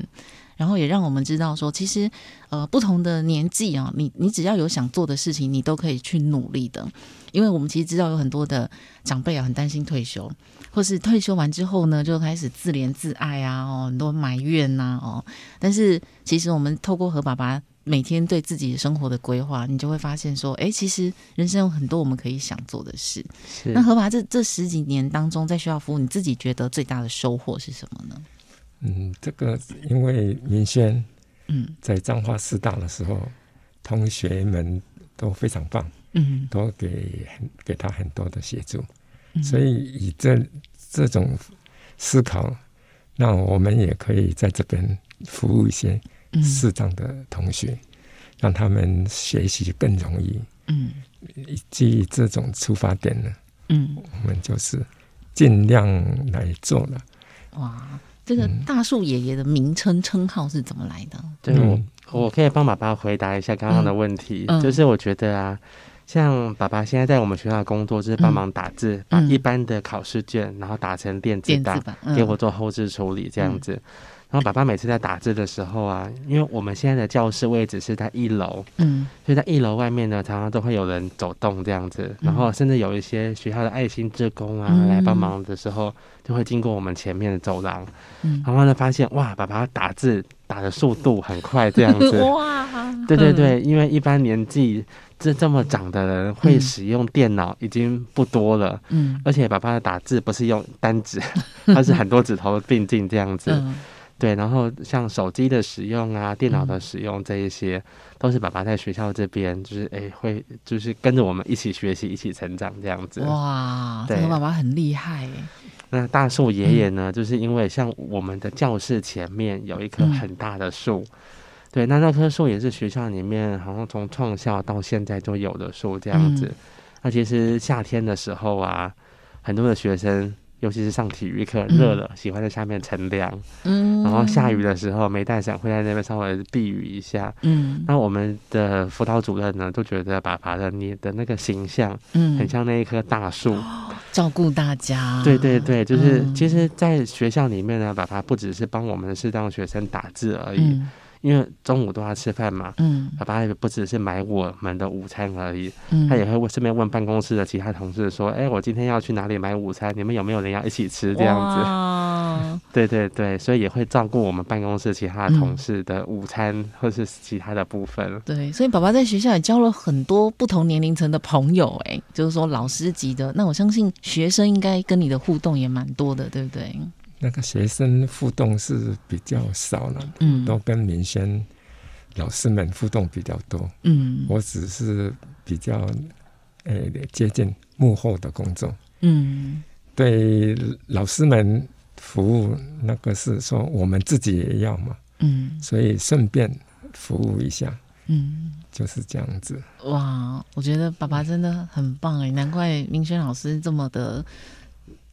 然后也让我们知道说，其实，呃，不同的年纪啊，你你只要有想做的事情，你都可以去努力的。因为我们其实知道有很多的长辈啊，很担心退休，或是退休完之后呢，就开始自怜自爱啊，哦，很多埋怨呐，哦。但是其实我们透过何爸爸每天对自己生活的规划，你就会发现说，哎，其实人生有很多我们可以想做的事。那何爸这这十几年当中，在学校服务，你自己觉得最大的收获是什么呢？嗯，这个因为明轩，嗯，在彰化师大的时候，嗯，同学们都非常棒，嗯，都给给他很多的协助，嗯，所以以这这种思考，那我们也可以在这边服务一些视障的同学，嗯，让他们学习更容易，嗯，基于这种出发点呢，嗯，我们就是尽量来做了，哇。这个大树爷爷的名称称号是怎么来的？对，我我可以帮爸爸回答一下刚刚的问题。嗯、就是我觉得啊，像爸爸现在在我们学校工作，就是帮忙打字，嗯、把一般的考试卷然后打成电子档，子嗯、给我做后置处理这样子。嗯然后爸爸每次在打字的时候啊，因为我们现在的教室位置是在一楼，嗯，所以在一楼外面呢，常常都会有人走动这样子，然后甚至有一些学校的爱心职工啊、嗯、来帮忙的时候，就会经过我们前面的走廊，嗯，然后呢发现哇，爸爸打字打的速度很快这样子，[LAUGHS] 哇，对对对，因为一般年纪这这么长的人会使用电脑已经不多了，嗯，而且爸爸的打字不是用单指，[LAUGHS] 他是很多指头并进这样子。嗯。对，然后像手机的使用啊，电脑的使用这一些，嗯、都是爸爸在学校这边，就是哎，会就是跟着我们一起学习，一起成长这样子。哇，对，这个爸爸很厉害。那大树爷爷呢，嗯、就是因为像我们的教室前面有一棵很大的树，嗯、对，那那棵树也是学校里面好像从创校到现在都有的树这样子。嗯、那其实夏天的时候啊，很多的学生。尤其是上体育课热了，嗯、喜欢在下面乘凉。嗯，然后下雨的时候没带伞，会在那边稍微避雨一下。嗯，那我们的辅导主任呢，都觉得爸爸的你的那个形象，嗯，很像那一棵大树，照顾大家。对对对，就是、嗯、其实，在学校里面呢，爸爸不只是帮我们的视障学生打字而已。嗯因为中午都要吃饭嘛，嗯，爸爸也不只是买我们的午餐而已，嗯，他也会问顺便问办公室的其他同事说，哎，我今天要去哪里买午餐？你们有没有人要一起吃？这样子，哇 [LAUGHS] 对对对，所以也会照顾我们办公室其他同事的午餐，嗯，或是其他的部分。对，所以爸爸在学校也交了很多不同年龄层的朋友，哎，就是说老师级的。那我相信学生应该跟你的互动也蛮多的，对不对？那个学生互动是比较少了，嗯，都跟明轩老师们互动比较多，嗯，我只是比较诶、欸、接近幕后的工作，嗯，对老师们服务，那个是说我们自己也要嘛，嗯，所以顺便服务一下，嗯，就是这样子。哇，我觉得爸爸真的很棒哎，难怪明轩老师这么的。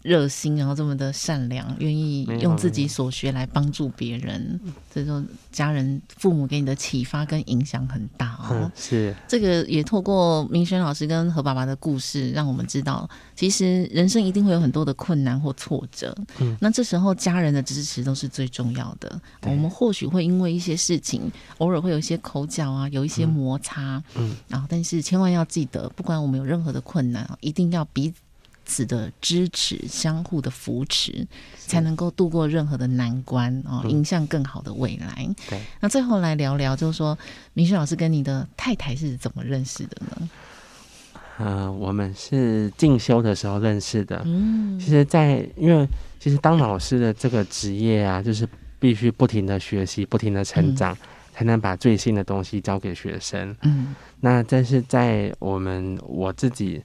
热心，然后这么的善良，愿意用自己所学来帮助别人，所以说家人、父母给你的启发跟影响很大哦。[LAUGHS] 嗯、是这个也透过明轩老师跟何爸爸的故事，让我们知道，其实人生一定会有很多的困难或挫折。嗯，那这时候家人的支持都是最重要的。我们或许会因为一些事情，偶尔会有一些口角啊，有一些摩擦。嗯，然后但是千万要记得，不管我们有任何的困难，一定要彼此的支持，相互的扶持，才能够度过任何的难关哦，迎向更好的未来。对，那最后来聊聊，就是说，明轩老师跟你的太太是怎么认识的呢？呃，我们是进修的时候认识的。嗯，其实在，在因为其实当老师的这个职业啊，就是必须不停的学习，不停的成长，嗯、才能把最新的东西教给学生。嗯，那但是在我们我自己。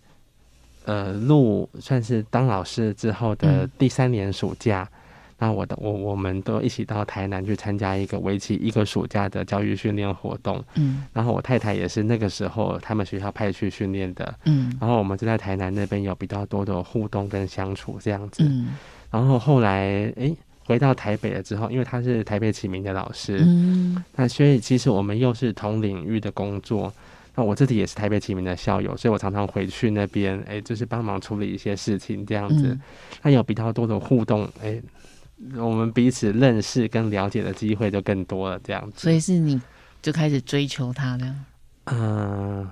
呃入算是当老师之后的第三年暑假。嗯那我的我我们都一起到台南去参加一个为期一个暑假的教育训练活动，嗯，然后我太太也是那个时候他们学校派去训练的，嗯，然后我们就在台南那边有比较多的互动跟相处这样子，嗯，然后后来诶回到台北了之后，因为他是台北启明的老师，嗯，那所以其实我们又是同领域的工作，那我自己也是台北启明的校友，所以我常常回去那边，诶就是帮忙处理一些事情这样子，那有比较多的互动，诶我们彼此认识跟了解的机会就更多了，这样子。所以是你就开始追求他这样？嗯、呃，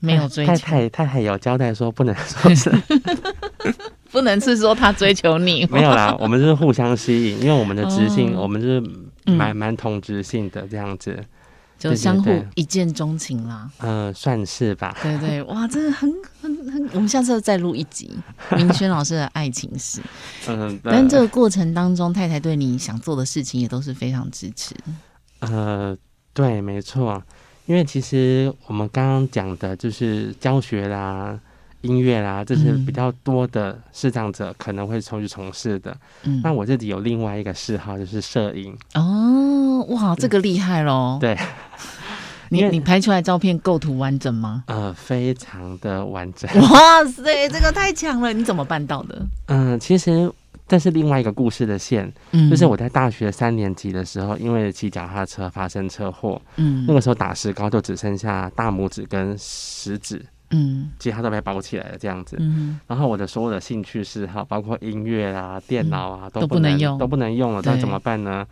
没有追求。太太太太有交代说不能说是，[LAUGHS] 不能是说他追求你。没有啦，我们就是互相吸引，因为我们的直性，哦、我们就是蛮蛮同直性的这样子。就相互一见钟情啦，嗯、呃，算是吧。对对，哇，真的很很很，我们下次再录一集 [LAUGHS] 明轩老师的爱情史。嗯，但这个过程当中，太太对你想做的事情也都是非常支持。呃，对，没错，因为其实我们刚刚讲的就是教学啦。音乐啦，这是比较多的视障者可能会从去从事的。嗯，那我自己有另外一个嗜好，就是摄影。哦，哇，这个厉害喽！对，[LAUGHS] 你你拍出来照片构图完整吗？呃，非常的完整。哇塞，这个太强了！你怎么办到的？嗯、呃，其实这是另外一个故事的线。嗯，就是我在大学三年级的时候，因为骑脚踏车发生车祸。嗯，那个时候打石膏就只剩下大拇指跟食指。嗯，其他都被包起来了，这样子。嗯，然后我的所有的兴趣嗜好，包括音乐啊、电脑啊，都不能用，都不能用了。那怎么办呢？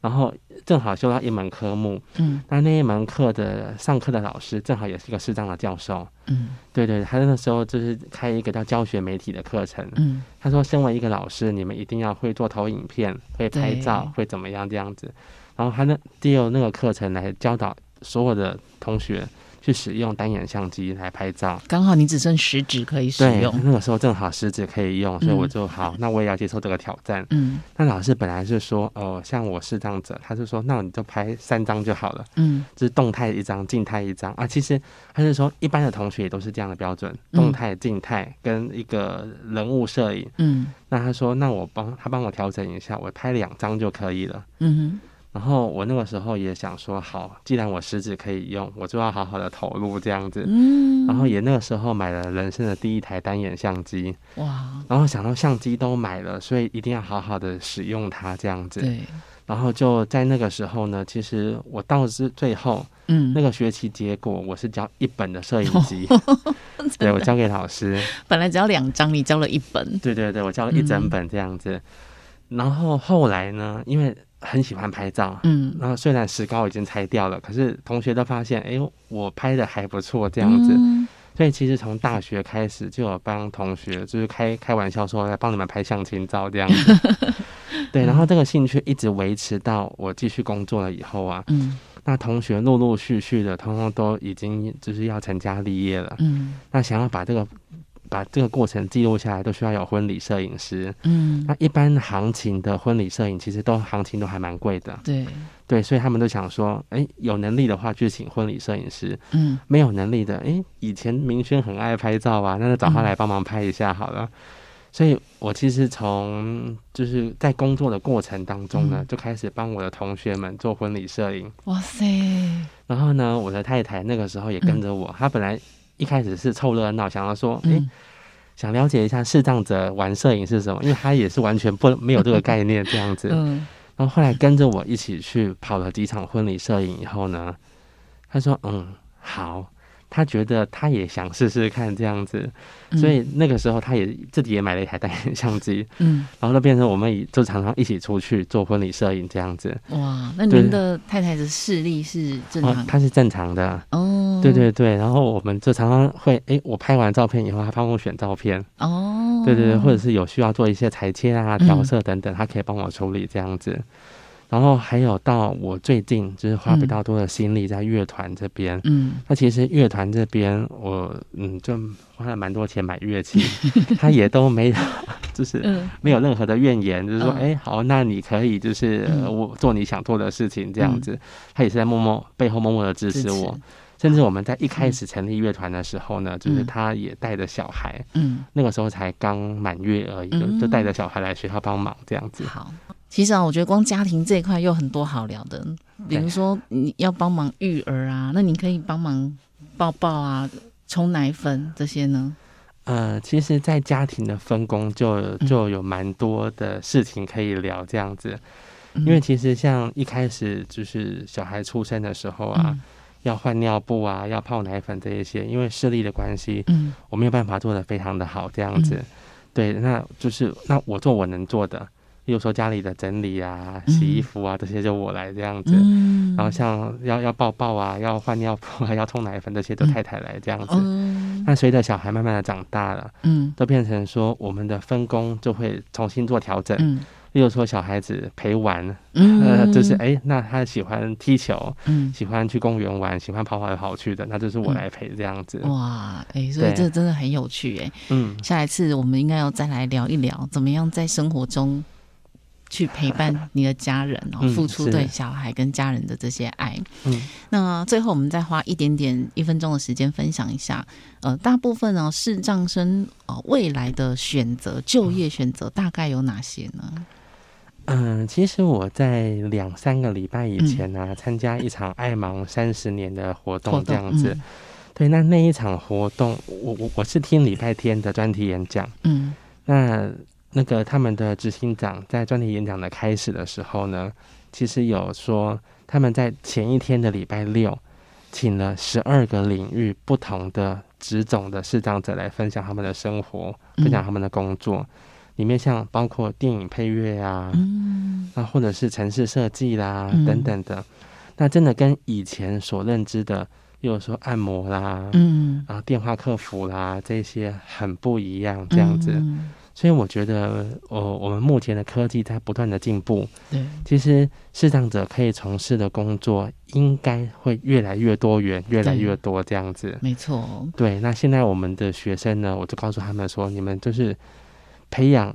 然后正好修到一门科目，嗯，那那一门课的上课的老师正好也是一个视障的教授，嗯，对对，他那个时候就是开一个叫教学媒体的课程，嗯，他说，身为一个老师，你们一定要会做投影片，会拍照，会怎么样这样子。然后他那借由那个课程来教导所有的同学。去使用单眼相机来拍照，刚好你只剩食指可以使用。对，那个时候正好食指可以用，所以我就好，[LAUGHS] 那我也要接受这个挑战。嗯，那老师本来是说，哦，像我是这样子，他就说，那你就拍三张就好了。嗯，就是动态一张，静态一张啊。其实他是说，一般的同学也都是这样的标准，动态、静态跟一个人物摄影。嗯，那他说，那我帮他帮我调整一下，我拍两张就可以了。嗯哼。然后我那个时候也想说，好，既然我食指可以用，我就要好好的投入这样子。嗯。然后也那个时候买了人生的第一台单眼相机。哇。然后想到相机都买了，所以一定要好好的使用它这样子。对。然后就在那个时候呢，其实我到是最后，嗯，那个学期结果我是交一本的摄影机。[LAUGHS] 的对，我交给老师。本来只要两张，你交了一本。对对对，我交了一整本这样子。嗯。然后后来呢，因为。很喜欢拍照，嗯，然后虽然石膏已经拆掉了，可是同学都发现，哎呦，我拍的还不错，这样子，嗯、所以其实从大学开始就有帮同学，就是开开玩笑说来帮你们拍相亲照这样子，[LAUGHS] 对，然后这个兴趣一直维持到我继续工作了以后啊，嗯，那同学陆陆续续的，通通都已经就是要成家立业了，嗯，那想要把这个。把这个过程记录下来，都需要有婚礼摄影师。嗯，那一般行情的婚礼摄影，其实都行情都还蛮贵的。对对，所以他们都想说，哎，有能力的话就请婚礼摄影师。嗯，没有能力的，哎，以前明轩很爱拍照啊，那就找他来帮忙拍一下好了。嗯，所以我其实从就是在工作的过程当中呢，嗯，就开始帮我的同学们做婚礼摄影。哇塞！然后呢，我的太太那个时候也跟着我，嗯，她本来。一开始是凑热闹，想要说，哎、欸，想了解一下视障者玩摄影是什么，因为他也是完全不没有这个概念这样子。嗯，然后后来跟着我一起去跑了几场婚礼摄影以后呢，他说，嗯，好。他觉得他也想试试看这样子，所以那个时候他也自己也买了一台单眼相机，嗯，然后就变成我们就常常一起出去做婚礼摄影这样子。哇，那您的太太的视力是正常的？哦，她是正常的哦。对对对，然后我们就常常会，哎，我拍完照片以后，他帮我选照片哦。对对对，或者是有需要做一些裁切啊、调色等等，他可以帮我处理这样子。然后还有到我最近就是花比较多的心力在乐团这边，嗯，那其实乐团这边我嗯就花了蛮多钱买乐器，[LAUGHS] 他也都没有，[LAUGHS] 就是没有任何的怨言，就是说哎好，那你可以就是我做你想做的事情这样子，他也是在默默背后默默的支持我。甚至我们在一开始成立乐团的时候呢，嗯、就是他也带着小孩，嗯，那个时候才刚满月而已，就带着小孩来学校帮忙这样子。好，其实啊，我觉得光家庭这一块有很多好聊的，比如说你要帮忙育儿啊，那你可以帮忙抱抱啊、冲奶粉这些呢。呃，其实，在家庭的分工就就有蛮多的事情可以聊这样子，嗯、因为其实像一开始就是小孩出生的时候啊。嗯。要换尿布啊，要泡奶粉这一些，因为视力的关系，嗯，我没有办法做的非常的好，这样子，嗯、对，那就是那我做我能做的，比如说家里的整理啊、洗衣服啊、嗯、这些就我来这样子，嗯、然后像要要抱抱啊、要换尿布啊、[LAUGHS] 要冲奶粉这些都太太来这样子，嗯、那随着小孩慢慢的长大了，嗯，都变成说我们的分工就会重新做调整，嗯。例如说，小孩子陪玩，嗯、呃，[LAUGHS] 就是哎、欸，那他喜欢踢球，嗯，喜欢去公园玩，喜欢跑跑来跑去的，那就是我来陪这样子。哇，哎、欸，所以这真的很有趣，哎，嗯，下一次我们应该要再来聊一聊，怎么样在生活中去陪伴你的家人，然后付出对小孩跟家人的这些爱。嗯，那最后我们再花一点点一分钟的时间分享一下，呃，大部分呢视障生呃未来的选择就业选择大概有哪些呢？嗯，其实我在两三个礼拜以前呢、啊，参、嗯、加一场爱盲三十年的活动，这样子。嗯、对，那那一场活动，我我我是听礼拜天的专题演讲。嗯，那那个他们的执行长在专题演讲的开始的时候呢，其实有说他们在前一天的礼拜六，请了十二个领域不同的职种的视障者来分享他们的生活，分享他们的工作。嗯里面像包括电影配乐啊，嗯，那或者是城市设计啦、嗯、等等的，那真的跟以前所认知的，比如说按摩啦，嗯，然后电话客服啦这些很不一样，这样子。嗯、所以我觉得，呃，我们目前的科技在不断的进步，对，其实视障者可以从事的工作应该会越来越多元，越来越多这样子。没错，对。那现在我们的学生呢，我就告诉他们说，你们就是。培养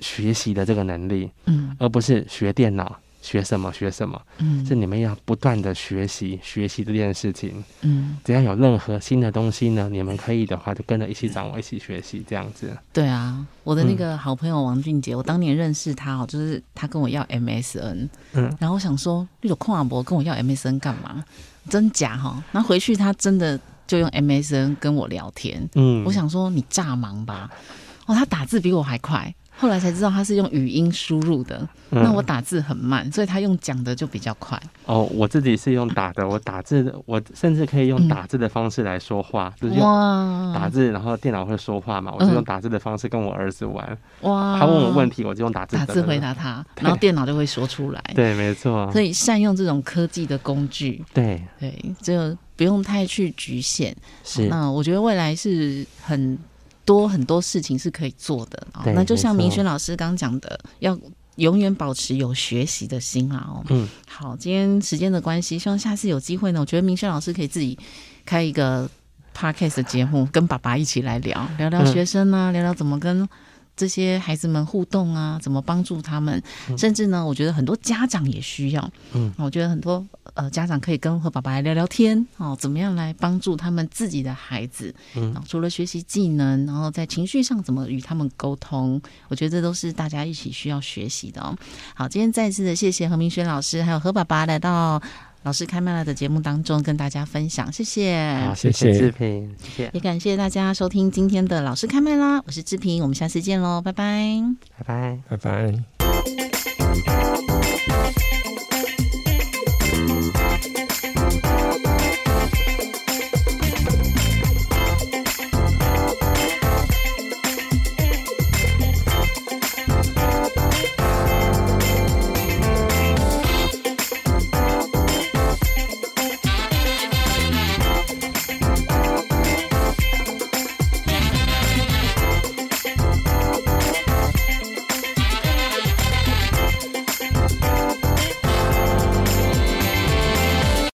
学习的这个能力，嗯，而不是学电脑，学什么学什么，嗯，是你们要不断的学习，学习这件事情，嗯，只要有任何新的东西呢，你们可以的话，就跟着一起掌握，一起学习，这样子。对啊，我的那个好朋友王俊杰，嗯、我当年认识他哦，就是他跟我要 MSN，嗯，然后我想说，那种邝阿伯跟我要 MSN 干嘛？真假哈？然后回去他真的就用 MSN 跟我聊天，嗯，我想说你炸盲吧。哦，他打字比我还快，后来才知道他是用语音输入的。嗯、那我打字很慢，所以他用讲的就比较快。哦，我自己是用打的，我打字，我甚至可以用打字的方式来说话，嗯、就是用打字，然后电脑会说话嘛，我就用打字的方式跟我儿子玩。哇！他问我问题，我就用打字打字回答他，然后电脑就会说出来。[LAUGHS] 对，没错。所以善用这种科技的工具，对对，就不用太去局限。是，那我觉得未来是很。多很多事情是可以做的，哦那就像明轩老师刚讲的，要永远保持有学习的心啊！哦，嗯，好，今天时间的关系，希望下次有机会呢，我觉得明轩老师可以自己开一个 podcast 的节目，跟爸爸一起来聊聊聊学生啊，嗯、聊聊怎么跟。这些孩子们互动啊，怎么帮助他们？甚至呢，我觉得很多家长也需要。嗯，我觉得很多呃家长可以跟和爸爸来聊聊天哦，怎么样来帮助他们自己的孩子？嗯，除了学习技能，然后在情绪上怎么与他们沟通？我觉得这都是大家一起需要学习的哦。好，今天再次的谢谢何明轩老师，还有何爸爸来到。老师开麦了的节目当中跟大家分享，谢谢，好，谢谢志平，谢谢，也感谢大家收听今天的老师开麦啦，我是志平，我们下次见喽，拜拜，拜拜，拜拜。